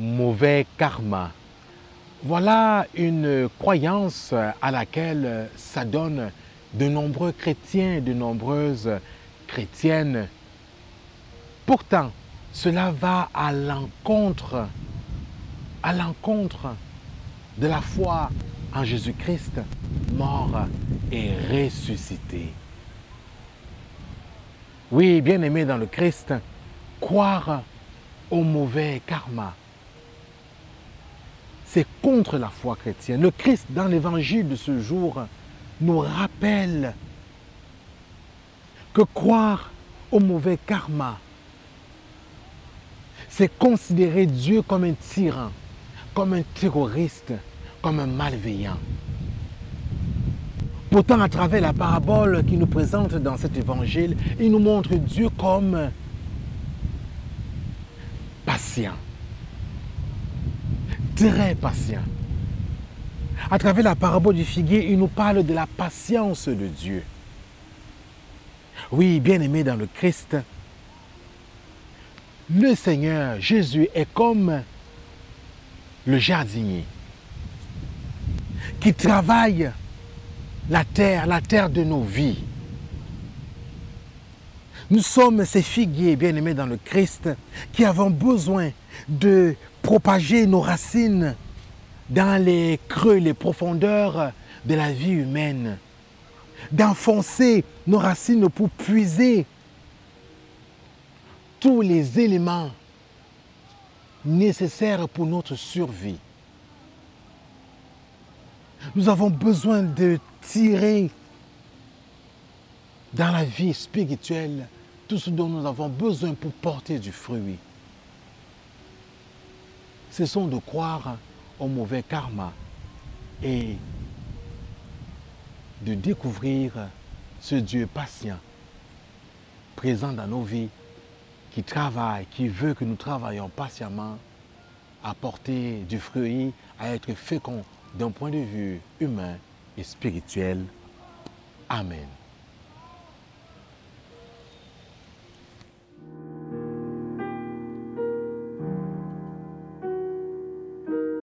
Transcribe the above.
mauvais karma. Voilà une croyance à laquelle s'adonnent de nombreux chrétiens, de nombreuses chrétiennes. Pourtant, cela va à l'encontre, à l'encontre de la foi en Jésus-Christ, mort et ressuscité. Oui, bien aimé dans le Christ, croire au mauvais karma, c'est contre la foi chrétienne. Le Christ, dans l'évangile de ce jour, nous rappelle que croire au mauvais karma, c'est considérer Dieu comme un tyran, comme un terroriste, comme un malveillant. Pourtant, à travers la parabole qu'il nous présente dans cet évangile, il nous montre Dieu comme patient très patient. À travers la parabole du figuier, il nous parle de la patience de Dieu. Oui, bien aimé dans le Christ, le Seigneur Jésus est comme le jardinier qui travaille la terre, la terre de nos vies. Nous sommes ces figuiers bien-aimés dans le Christ qui avons besoin de propager nos racines dans les creux, les profondeurs de la vie humaine, d'enfoncer nos racines pour puiser tous les éléments nécessaires pour notre survie. Nous avons besoin de tirer dans la vie spirituelle tout ce dont nous avons besoin pour porter du fruit. Cessons de croire au mauvais karma et de découvrir ce Dieu patient, présent dans nos vies, qui travaille, qui veut que nous travaillions patiemment à porter du fruit, à être fécond d'un point de vue humain et spirituel. Amen.